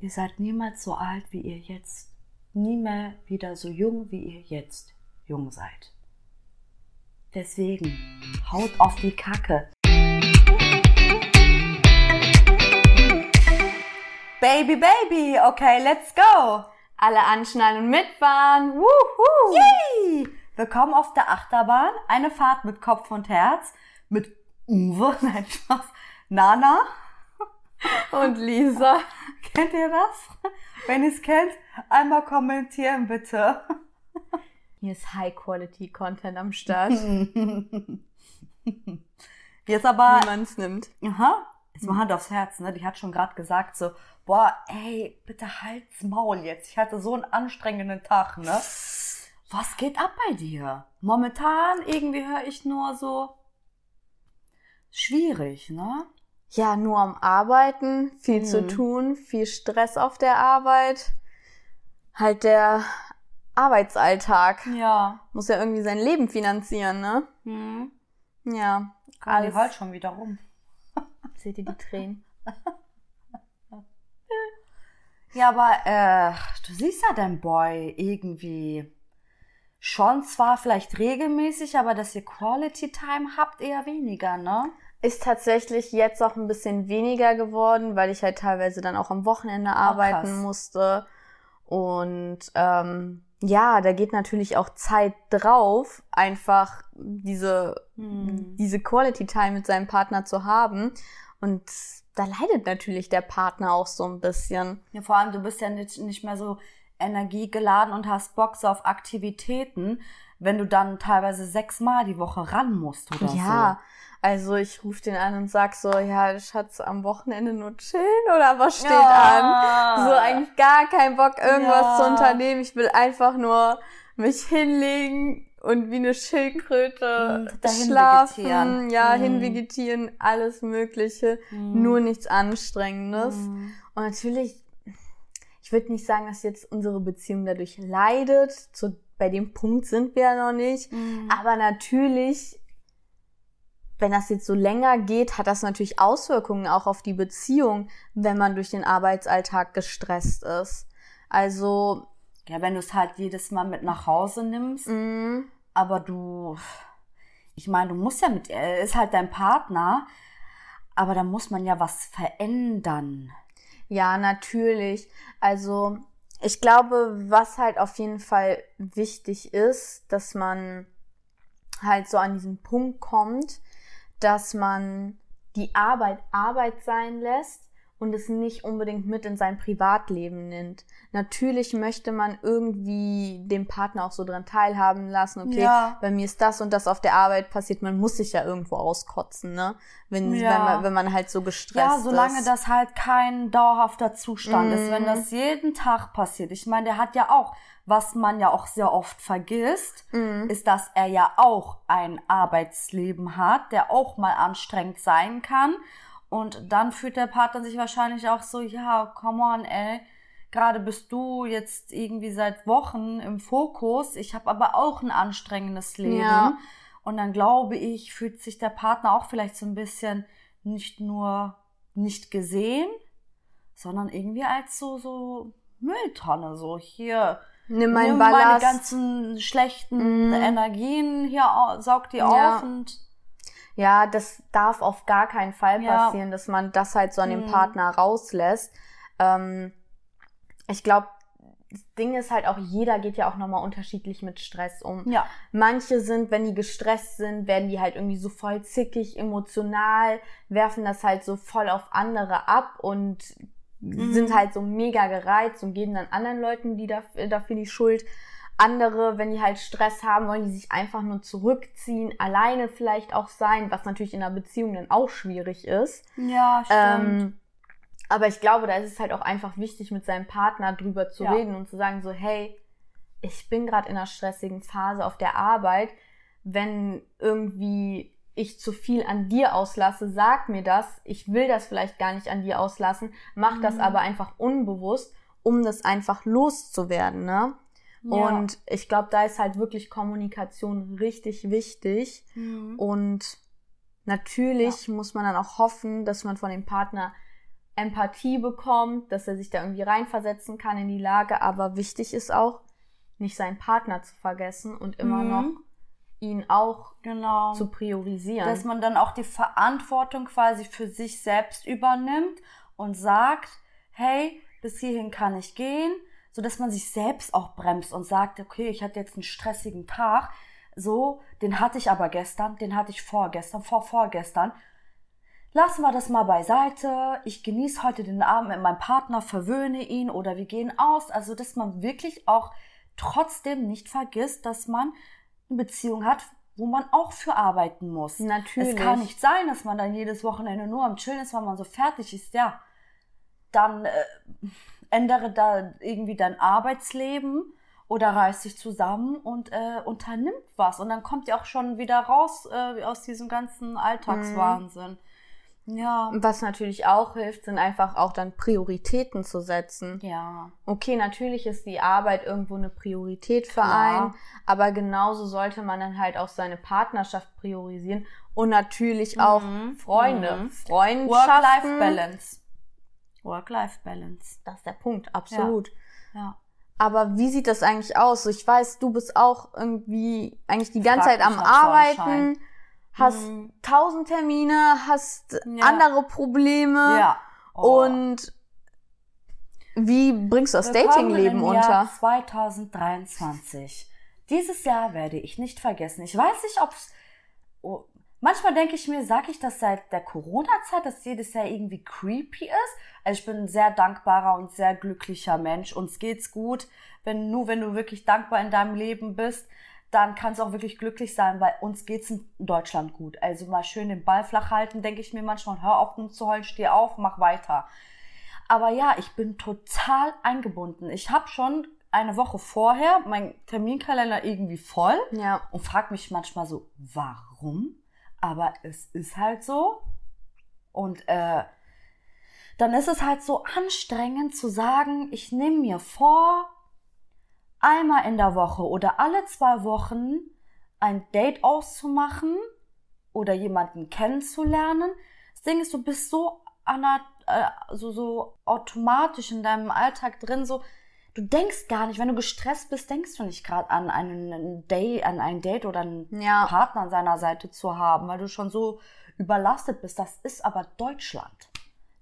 ihr seid niemals so alt, wie ihr jetzt, nie mehr wieder so jung, wie ihr jetzt jung seid. Deswegen, haut auf die Kacke. Baby, Baby, okay, let's go. Alle anschnallen und mitfahren. Wuhu. Yay! Willkommen auf der Achterbahn. Eine Fahrt mit Kopf und Herz. Mit Uwe, nein, Spaß. Nana. Und Lisa. Kennt ihr das? Wenn ihr es kennt, einmal kommentieren bitte. Hier ist High-Quality-Content am Start. Jetzt aber, Wie man es nimmt. aha, jetzt mal Hand aufs Herz, ne? Die hat schon gerade gesagt so, boah, ey, bitte halt's Maul jetzt. Ich hatte so einen anstrengenden Tag, ne? Was geht ab bei dir? Momentan irgendwie höre ich nur so schwierig, ne? Ja, nur am Arbeiten, viel zu Mhm. tun, viel Stress auf der Arbeit. Halt der Arbeitsalltag. Ja. Muss ja irgendwie sein Leben finanzieren, ne? Hm. Ja. Ah, die Alles. heult schon wieder rum. Seht ihr die Tränen? Ja, aber äh, du siehst ja dein Boy irgendwie schon zwar vielleicht regelmäßig, aber dass ihr Quality Time habt eher weniger, ne? Ist tatsächlich jetzt auch ein bisschen weniger geworden, weil ich halt teilweise dann auch am Wochenende arbeiten krass. musste. Und ähm, ja, da geht natürlich auch Zeit drauf, einfach diese, Hm. diese Quality Time mit seinem Partner zu haben. Und da leidet natürlich der Partner auch so ein bisschen. Ja, vor allem, du bist ja nicht, nicht mehr so energiegeladen und hast Bock so auf Aktivitäten, wenn du dann teilweise sechsmal die Woche ran musst oder Ja, also ich rufe den an und sag so, ja, Schatz, am Wochenende nur chillen oder was so. steht an? So eigentlich gar kein Bock, irgendwas Ja. zu unternehmen. Ich will einfach nur mich hinlegen und wie eine Schildkröte Mm, dahin schlafen, vegetieren. ja, Mm. hinvegetieren, alles Mögliche, Hm. nur nichts Anstrengendes. Hm. Und natürlich, ich würde nicht sagen, dass jetzt unsere Beziehung dadurch leidet. Zu, bei dem Punkt sind wir ja noch nicht. Hm. Aber natürlich, wenn das jetzt so länger geht, hat das natürlich Auswirkungen auch auf die Beziehung, wenn man durch den Arbeitsalltag gestresst ist. Also, Ja, wenn du es halt jedes Mal mit nach Hause nimmst, mh, aber du, ich meine, du musst ja mit, er ist halt dein Partner, aber da muss man ja was verändern. Ja, natürlich. Also, ich glaube, was halt auf jeden Fall wichtig ist, dass man halt so an diesen Punkt kommt, dass man die Arbeit Arbeit sein lässt und es nicht unbedingt mit in sein Privatleben nimmt. Natürlich möchte man irgendwie den Partner auch so dran teilhaben lassen, okay, Ja. bei mir ist das und das auf der Arbeit passiert, man muss sich ja irgendwo auskotzen, ne? Wenn, Ja. wenn, man, wenn man halt so gestresst Ja, solange ist. das halt kein dauerhafter Zustand ist, wenn Mhm. das jeden Tag passiert. Ich meine, der hat ja auch, was man ja auch sehr oft vergisst, Mhm. ist, dass er ja auch ein Arbeitsleben hat, der auch mal anstrengend sein kann. Und dann fühlt der Partner sich wahrscheinlich auch so, ja, come on, ey, gerade bist du jetzt irgendwie seit Wochen im Fokus. Ich habe aber auch ein anstrengendes Leben. Ja. Und dann glaube ich, fühlt sich der Partner auch vielleicht so ein bisschen nicht nur nicht gesehen, sondern irgendwie als so, so Mülltonne, so hier. Nimm nimm meine ganzen schlechten Mhm. Energien hier, au- saug die Ja. auf und Ja, das darf auf gar keinen Fall Ja. passieren, dass man das halt so an den Mhm. Partner rauslässt. Ähm, ich glaube, das Ding ist halt auch, jeder geht ja auch nochmal unterschiedlich mit Stress um. ja. Manche sind, wenn die gestresst sind, werden die halt irgendwie so voll zickig, emotional, werfen das halt so voll auf andere ab und Mhm. sind halt so mega gereizt und geben dann anderen Leuten die dafür, dafür die Schuld. Andere, wenn die halt Stress haben, wollen die sich einfach nur zurückziehen, alleine vielleicht auch sein, was natürlich in einer Beziehung dann auch schwierig ist. Ja, stimmt. Ähm, aber ich glaube, da ist es halt auch einfach wichtig, mit seinem Partner drüber zu Ja. reden und zu sagen so, hey, ich bin gerade in einer stressigen Phase auf der Arbeit. Wenn irgendwie ich zu viel an dir auslasse, sag mir das. Ich will das vielleicht gar nicht an dir auslassen. Mach das Mhm. aber einfach unbewusst, um das einfach loszuwerden, ne? Ja. Und ich glaube, da ist halt wirklich Kommunikation richtig wichtig. Mhm. Und natürlich muss man dann auch hoffen, dass man von dem Partner Empathie bekommt, dass er sich da irgendwie reinversetzen kann in die Lage. Aber wichtig ist auch, nicht seinen Partner zu vergessen und immer Mhm. noch ihn auch Genau. zu priorisieren. dass man dann auch die Verantwortung quasi für sich selbst übernimmt und sagt, hey, bis hierhin kann ich gehen, so dass man sich selbst auch bremst und sagt, okay, ich hatte jetzt einen stressigen Tag, so, den hatte ich aber gestern, den hatte ich vorgestern, vor vorgestern. Lassen wir das mal beiseite. Ich genieße heute den Abend mit meinem Partner, verwöhne ihn oder wir gehen aus. Also, dass man wirklich auch trotzdem nicht vergisst, dass man eine Beziehung hat, wo man auch für arbeiten muss. Natürlich. Es kann nicht sein, dass man dann jedes Wochenende nur am Chillen ist, weil man so fertig ist. Ja, dann äh, ändere da irgendwie dein Arbeitsleben oder reiß dich zusammen und äh, unternimmt was. Und dann kommt ihr auch schon wieder raus äh, aus diesem ganzen Alltagswahnsinn. Ja. Was natürlich auch hilft, sind einfach auch dann Prioritäten zu setzen. Ja. Okay, natürlich ist die Arbeit irgendwo eine Priorität für Klar. einen, aber genauso sollte man dann halt auch seine Partnerschaft priorisieren und natürlich auch Mhm. Freunde, Mhm. Freundschaften. Work-Life-Balance. Work-Life-Balance. Das ist der Punkt, absolut. Ja. Aber wie sieht das eigentlich aus? Ich weiß, du bist auch irgendwie eigentlich die ganze Frag Zeit am Arbeiten, hast Mhm. tausend Termine, hast Ja. andere Probleme Ja. Oh. und wie bringst du das Datingleben unter? Jahr 2023. Dieses Jahr werde ich nicht vergessen. Ich weiß nicht, ob es. Oh, manchmal denke ich mir, sage ich das seit der Corona-Zeit, dass jedes Jahr irgendwie creepy ist. Also ich bin ein sehr dankbarer und sehr glücklicher Mensch. Uns geht's gut. Wenn, nur wenn du wirklich dankbar in deinem Leben bist, dann kannst du auch wirklich glücklich sein, weil uns geht's in Deutschland gut. Also mal schön den Ball flach halten, denke ich mir manchmal. Hör auf, um zu heulen, steh auf, mach weiter. Aber ja, ich bin total eingebunden. Ich habe schon eine Woche vorher meinen Terminkalender irgendwie voll Ja. und frage mich manchmal so, warum? Aber es ist halt so. Und äh, dann ist es halt so anstrengend zu sagen, ich nehme mir vor, einmal in der Woche oder alle zwei Wochen ein Date auszumachen oder jemanden kennenzulernen. Das Ding ist, du bist so, äh, so, so automatisch in deinem Alltag drin, so, du denkst gar nicht, wenn du gestresst bist, denkst du nicht gerade an einen Date, an ein Date oder einen Ja. Partner an seiner Seite zu haben, weil du schon so überlastet bist. Das ist aber Deutschland.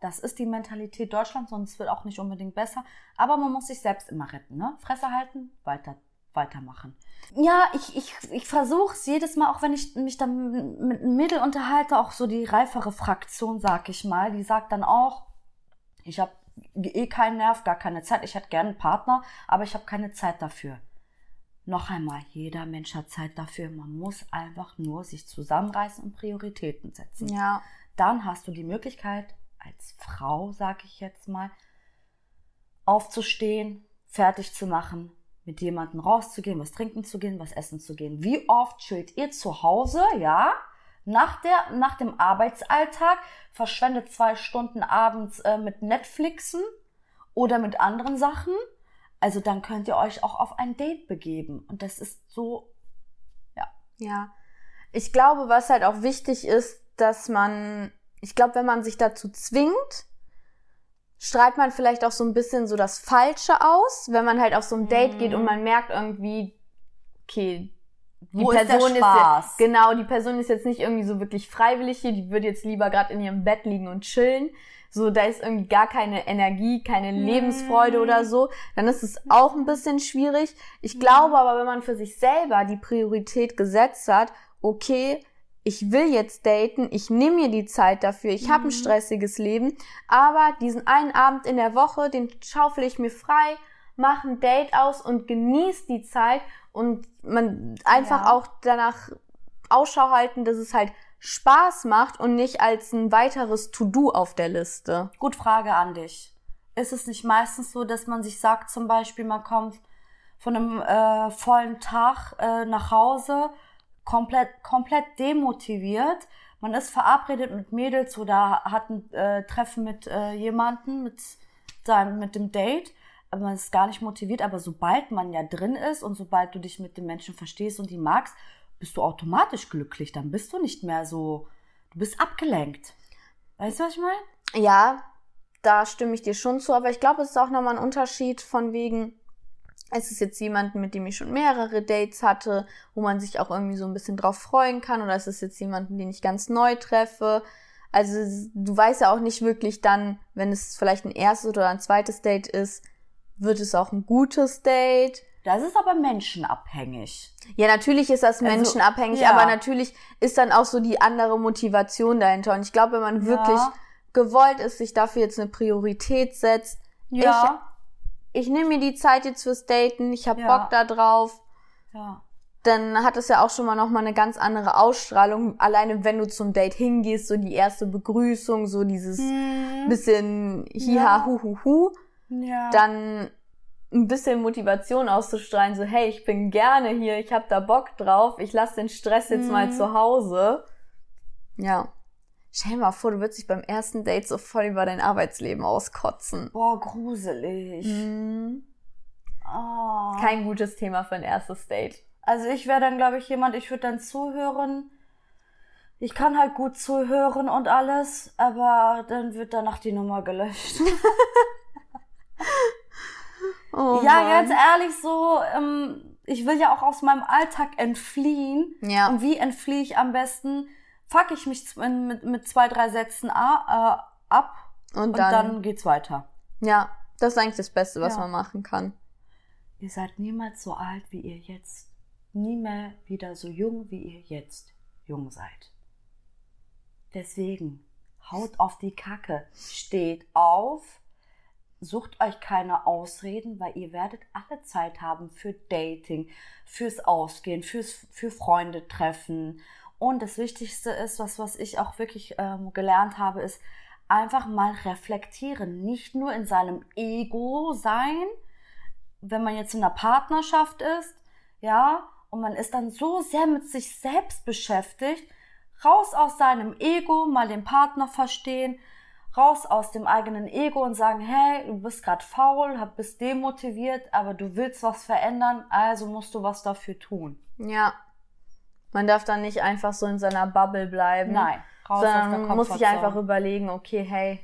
Das ist die Mentalität Deutschlands und es wird auch nicht unbedingt besser. Aber man muss sich selbst immer retten, ne? Fresse halten, weiter, weitermachen. Ja, ich, ich, ich versuche es jedes Mal, auch wenn ich mich dann mit einem Mädel unterhalte, auch so die reifere Fraktion, sag ich mal, die sagt dann auch, ich habe eh keinen Nerv, gar keine Zeit. Ich hätte gerne einen Partner, aber ich habe keine Zeit dafür. Noch einmal, jeder Mensch hat Zeit dafür. Man muss einfach nur sich zusammenreißen und Prioritäten setzen. Ja. Dann hast du die Möglichkeit, als Frau, sag ich jetzt mal, aufzustehen, fertig zu machen, mit jemandem rauszugehen, was trinken zu gehen, was essen zu gehen. Wie oft chillt ihr zu Hause, ja? Nach, der, nach dem Arbeitsalltag, verschwendet zwei Stunden abends äh, mit Netflixen oder mit anderen Sachen. Also dann könnt ihr euch auch auf ein Date begeben. Und das ist so, Ja. Ich glaube, was halt auch wichtig ist, dass man, ich glaube, wenn man sich dazu zwingt, strahlt man vielleicht auch so ein bisschen so das Falsche aus, wenn man halt auf so ein Date Mhm. geht und man merkt irgendwie, okay, die ist Person ist, ja- genau, die Person ist jetzt nicht irgendwie so wirklich freiwillig hier, die würde jetzt lieber gerade in ihrem Bett liegen und chillen. So, da ist irgendwie gar keine Energie, keine Mhm. Lebensfreude oder so, dann ist es auch ein bisschen schwierig. Ich glaube aber, wenn man für sich selber die Priorität gesetzt hat, okay, ich will jetzt daten, ich nehme mir die Zeit dafür, ich habe ein Mhm. stressiges Leben, aber diesen einen Abend in der Woche, den schaufel ich mir frei, mache ein Date aus und genieße die Zeit und man einfach Ja. auch danach Ausschau halten, dass es halt Spaß macht und nicht als ein weiteres To-Do auf der Liste. Gut, Frage an dich. Ist es nicht meistens so, dass man sich sagt, zum Beispiel, man kommt von einem äh, vollen Tag äh, nach Hause, komplett, komplett demotiviert, man ist verabredet mit Mädels oder hat ein äh, Treffen mit äh, jemanden, mit, seinem, mit dem Date, man ist gar nicht motiviert, aber sobald man ja drin ist und sobald du dich mit dem Menschen verstehst und die magst, bist du automatisch glücklich, dann bist du nicht mehr so, du bist abgelenkt. Weißt du, was ich meine? Ja, da stimme ich dir schon zu, aber ich glaube, es ist auch nochmal ein Unterschied von wegen, es ist jetzt jemand, mit dem ich schon mehrere Dates hatte, wo man sich auch irgendwie so ein bisschen drauf freuen kann, oder es ist jetzt jemanden, den ich ganz neu treffe. Also du weißt ja auch nicht wirklich dann, wenn es vielleicht ein erstes oder ein zweites Date ist, wird es auch ein gutes Date. Das ist aber menschenabhängig. Ja, natürlich ist das Also, menschenabhängig, ja. aber natürlich ist dann auch so die andere Motivation dahinter. Und ich glaube, wenn man Ja. wirklich gewollt ist, sich dafür jetzt eine Priorität setzt, Ja. ich nehme mir die Zeit jetzt fürs Daten, ich habe Ja. Bock da drauf, ja. dann hat es ja auch schon mal nochmal eine ganz andere Ausstrahlung. Alleine wenn du zum Date hingehst, so die erste Begrüßung, so dieses Hm. bisschen hiha Ja. hu hu hu, Ja. dann ein bisschen Motivation auszustrahlen, so hey, ich bin gerne hier, ich hab da Bock drauf, ich lass den Stress jetzt mal Mhm. zu Hause. Ja. Stell dir mal vor, du würdest dich beim ersten Date so voll über dein Arbeitsleben auskotzen. Boah, gruselig. Mhm. Ah. Kein gutes Thema für ein erstes Date. Also ich wäre dann, glaube ich, jemand, ich würde dann zuhören. Ich kann halt gut zuhören und alles, aber dann wird danach die Nummer gelöscht. Oh ja, Mann. ganz ehrlich so, ähm, ich will ja auch aus meinem Alltag entfliehen. Ja. Und wie entfliehe ich am besten? Fuck ich mich mit, mit zwei, drei Sätzen a, äh, ab Und und dann, dann, geht's weiter. ja, das ist eigentlich das Beste, was Ja. man machen kann. Ihr seid niemals so alt, wie ihr jetzt. Nie mehr wieder so jung, wie ihr jetzt jung seid. Deswegen, haut auf die Kacke. Steht auf. Sucht euch keine Ausreden, weil ihr werdet alle Zeit haben für Dating, fürs Ausgehen, fürs, für Freunde treffen. Und das Wichtigste ist, was, was ich auch wirklich ähm, gelernt habe, ist einfach mal reflektieren. Nicht nur in seinem Ego sein, wenn man jetzt in einer Partnerschaft ist, ja, und man ist dann so sehr mit sich selbst beschäftigt, raus aus seinem Ego, mal den Partner verstehen, raus aus dem eigenen Ego und sagen, hey, du bist gerade faul, bist demotiviert, aber du willst was verändern, also musst du was dafür tun. Ja. Man darf dann nicht einfach so in seiner Bubble bleiben. Nein, raus aus der sondern man muss sich einfach überlegen, okay, hey,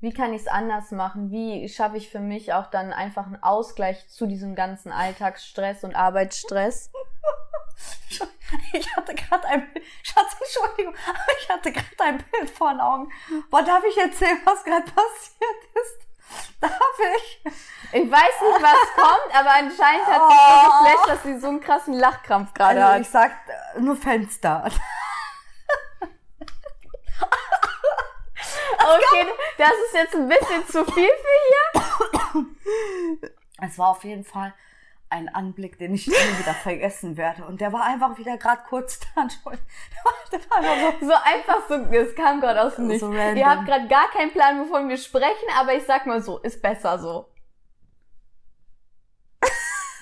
wie kann ich es anders machen? Wie schaffe ich für mich auch dann einfach einen Ausgleich zu diesem ganzen Alltagsstress und Arbeitsstress? Ich hatte gerade ein Bild, Schatz, Entschuldigung, aber ich hatte gerade ein Bild vor den Augen. Boah, darf ich erzählen, was gerade passiert ist? Darf ich? Ich weiß nicht, was kommt, aber anscheinend hat sie so Oh. geflasht, dass sie so einen krassen Lachkrampf gerade Also hat. ich sag nur Fenster. Okay, das ist jetzt ein bisschen zu viel für Es war auf jeden Fall ein Anblick, den ich nie wieder vergessen werde. Und der war einfach wieder gerade kurz da. Der war einfach so. So einfach so, es kam gerade aus dem Nichts. So. Ihr habt gerade gar keinen Plan, wovon wir sprechen, aber ich sag mal so, ist besser so.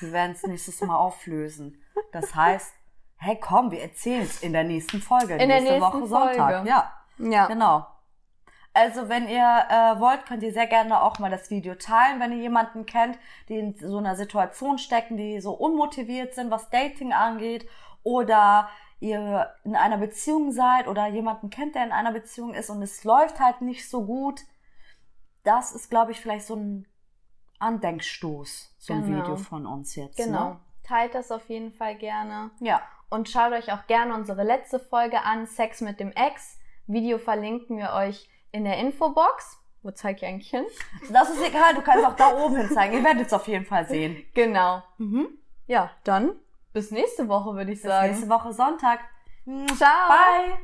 Wir werden es nächstes Mal auflösen. Das heißt, hey komm, wir erzählen es in der nächsten Folge. In der nächste nächsten Woche Sonntag. Folge. Ja, Ja. genau. Also, wenn ihr äh, wollt, könnt ihr sehr gerne auch mal das Video teilen, wenn ihr jemanden kennt, die in so einer Situation stecken, die so unmotiviert sind, was Dating angeht, oder ihr in einer Beziehung seid oder jemanden kennt, der in einer Beziehung ist und es läuft halt nicht so gut. Das ist, glaube ich, vielleicht so ein Andenkstoß, so ein Genau. Video von uns jetzt. Genau. Ne? Teilt das auf jeden Fall gerne. Ja. Und schaut euch auch gerne unsere letzte Folge an, Sex mit dem Ex. Video verlinken wir euch in der Infobox. Wo zeig ich eigentlich hin? Das ist egal, du kannst auch da oben hin zeigen. Ihr werdet es auf jeden Fall sehen. Genau. Mhm. Ja, dann bis nächste Woche, würde ich Bis sagen. nächste Woche Sonntag. Ciao. Bye.